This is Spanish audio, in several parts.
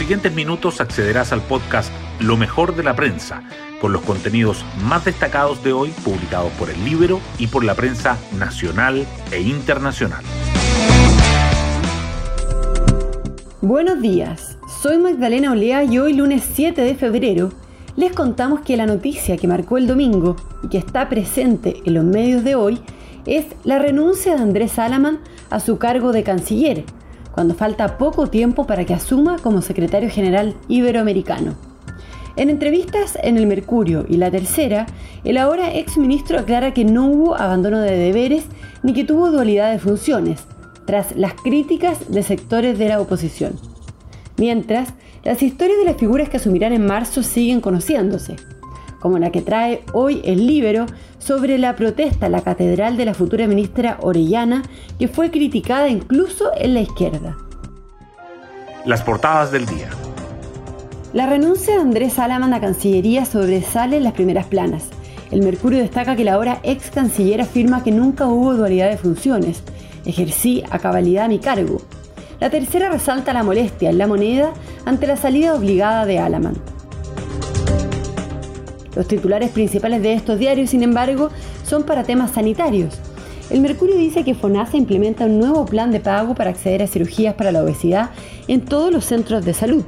siguientes minutos accederás al podcast Lo mejor de la prensa, con los contenidos más destacados de hoy publicados por el libro y por la prensa nacional e internacional. Buenos días, soy Magdalena Olea y hoy lunes 7 de febrero les contamos que la noticia que marcó el domingo y que está presente en los medios de hoy es la renuncia de Andrés Salaman a su cargo de canciller, cuando falta poco tiempo para que asuma como secretario general iberoamericano. En entrevistas en El Mercurio y La Tercera, el ahora ex ministro aclara que no hubo abandono de deberes ni que tuvo dualidad de funciones, tras las críticas de sectores de la oposición. Mientras, las historias de las figuras que asumirán en marzo siguen conociéndose, como la que trae hoy el Libero sobre la protesta en la catedral de la futura ministra Orellana, que fue criticada incluso en la izquierda. Las portadas del día. La renuncia de Andrés Salaman a Cancillería sobresale en las primeras planas. El Mercurio destaca que la ahora ex canciller afirma que nunca hubo dualidad de funciones. Ejercí a cabalidad mi cargo. La tercera resalta la molestia en la moneda ante la salida obligada de Alaman. Los titulares principales de estos diarios, sin embargo, son para temas sanitarios. El Mercurio dice que FONASA implementa un nuevo plan de pago para acceder a cirugías para la obesidad en todos los centros de salud.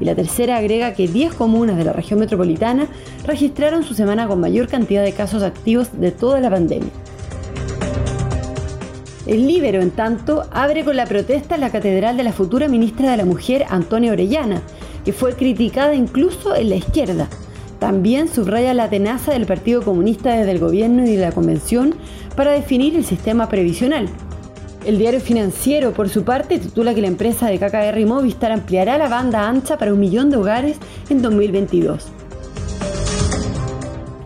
Y la tercera agrega que 10 comunas de la región metropolitana registraron su semana con mayor cantidad de casos activos de toda la pandemia. El Libero, en tanto, abre con la protesta en la Catedral de la futura ministra de la Mujer, Antonia Orellana, que fue criticada incluso en la izquierda. También subraya la tenaza del Partido Comunista desde el gobierno y la Convención para definir el sistema previsional. El diario financiero, por su parte, titula que la empresa de KKR Movistar ampliará la banda ancha para un millón de hogares en 2022.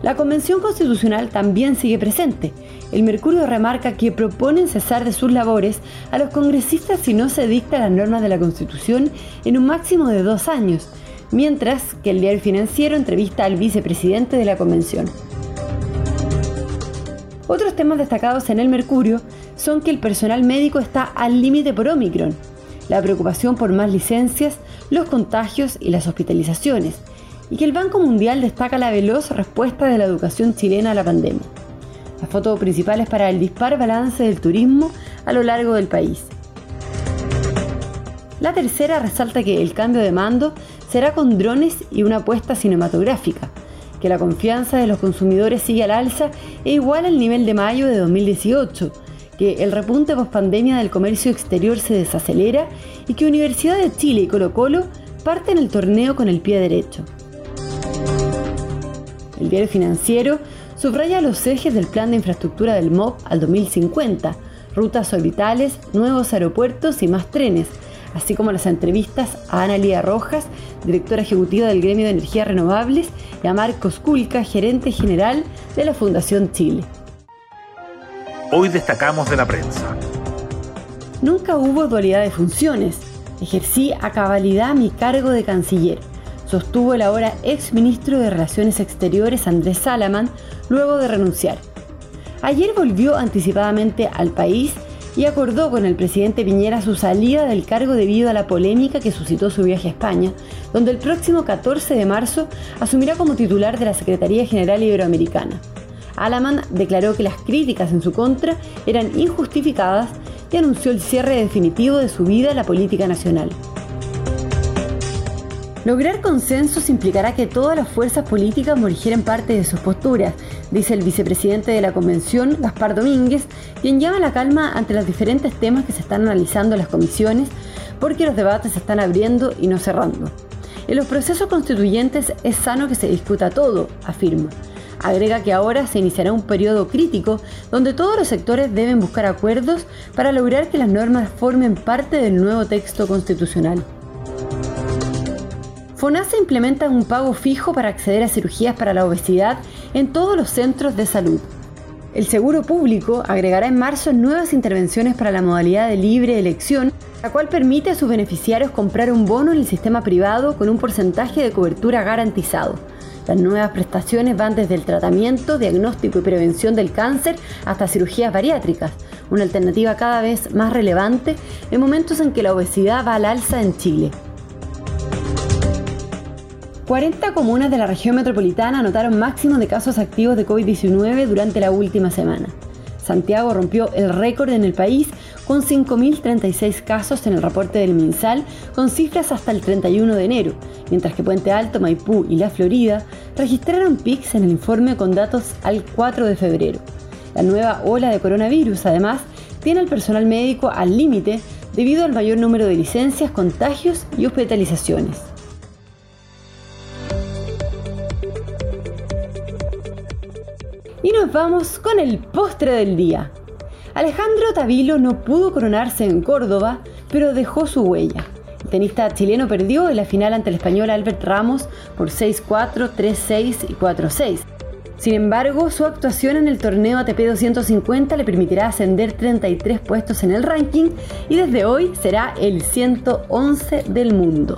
La Convención Constitucional también sigue presente el Mercurio remarca que proponen cesar de sus labores a los congresistas si no se dicta las normas de la Constitución en un máximo de dos años, mientras que el diario financiero entrevista al vicepresidente de la Convención. Otros temas destacados en el Mercurio son que el personal médico está al límite por Omicron, la preocupación por más licencias, los contagios y las hospitalizaciones, y que el Banco Mundial destaca la veloz respuesta de la educación chilena a la pandemia. La foto principal es para el dispar balance del turismo a lo largo del país. La tercera resalta que el cambio de mando será con drones y una apuesta cinematográfica, que la confianza de los consumidores sigue al alza e igual al nivel de mayo de 2018, que el repunte post-pandemia del comercio exterior se desacelera y que Universidad de Chile y Colo Colo parten el torneo con el pie derecho. El diario financiero subraya los ejes del plan de infraestructura del MOB al 2050, rutas orbitales, nuevos aeropuertos y más trenes, así como las entrevistas a Ana Lía Rojas, directora ejecutiva del Gremio de Energías Renovables, y a Marcos Culca, gerente general de la Fundación Chile. Hoy destacamos de la prensa. Nunca hubo dualidad de funciones. Ejercí a cabalidad mi cargo de canciller sostuvo el ahora ex ministro de Relaciones Exteriores Andrés Salaman luego de renunciar. Ayer volvió anticipadamente al país y acordó con el presidente Piñera su salida del cargo debido a la polémica que suscitó su viaje a España, donde el próximo 14 de marzo asumirá como titular de la Secretaría General Iberoamericana. Alaman declaró que las críticas en su contra eran injustificadas y anunció el cierre definitivo de su vida a la política nacional. Lograr consensos implicará que todas las fuerzas políticas morigieran parte de sus posturas, dice el vicepresidente de la Convención, Gaspar Domínguez, quien llama la calma ante los diferentes temas que se están analizando en las comisiones, porque los debates se están abriendo y no cerrando. En los procesos constituyentes es sano que se discuta todo, afirma. Agrega que ahora se iniciará un periodo crítico donde todos los sectores deben buscar acuerdos para lograr que las normas formen parte del nuevo texto constitucional. FONASA implementa un pago fijo para acceder a cirugías para la obesidad en todos los centros de salud. El Seguro Público agregará en marzo nuevas intervenciones para la modalidad de libre elección, la cual permite a sus beneficiarios comprar un bono en el sistema privado con un porcentaje de cobertura garantizado. Las nuevas prestaciones van desde el tratamiento, diagnóstico y prevención del cáncer hasta cirugías bariátricas, una alternativa cada vez más relevante en momentos en que la obesidad va al alza en Chile. 40 comunas de la región metropolitana anotaron máximos de casos activos de COVID-19 durante la última semana. Santiago rompió el récord en el país con 5.036 casos en el reporte del MinSal, con cifras hasta el 31 de enero, mientras que Puente Alto, Maipú y La Florida registraron pics en el informe con datos al 4 de febrero. La nueva ola de coronavirus, además, tiene al personal médico al límite debido al mayor número de licencias, contagios y hospitalizaciones. Y nos vamos con el postre del día. Alejandro Tavilo no pudo coronarse en Córdoba, pero dejó su huella. El tenista chileno perdió en la final ante el español Albert Ramos por 6-4, 3-6 y 4-6. Sin embargo, su actuación en el torneo ATP 250 le permitirá ascender 33 puestos en el ranking y desde hoy será el 111 del mundo.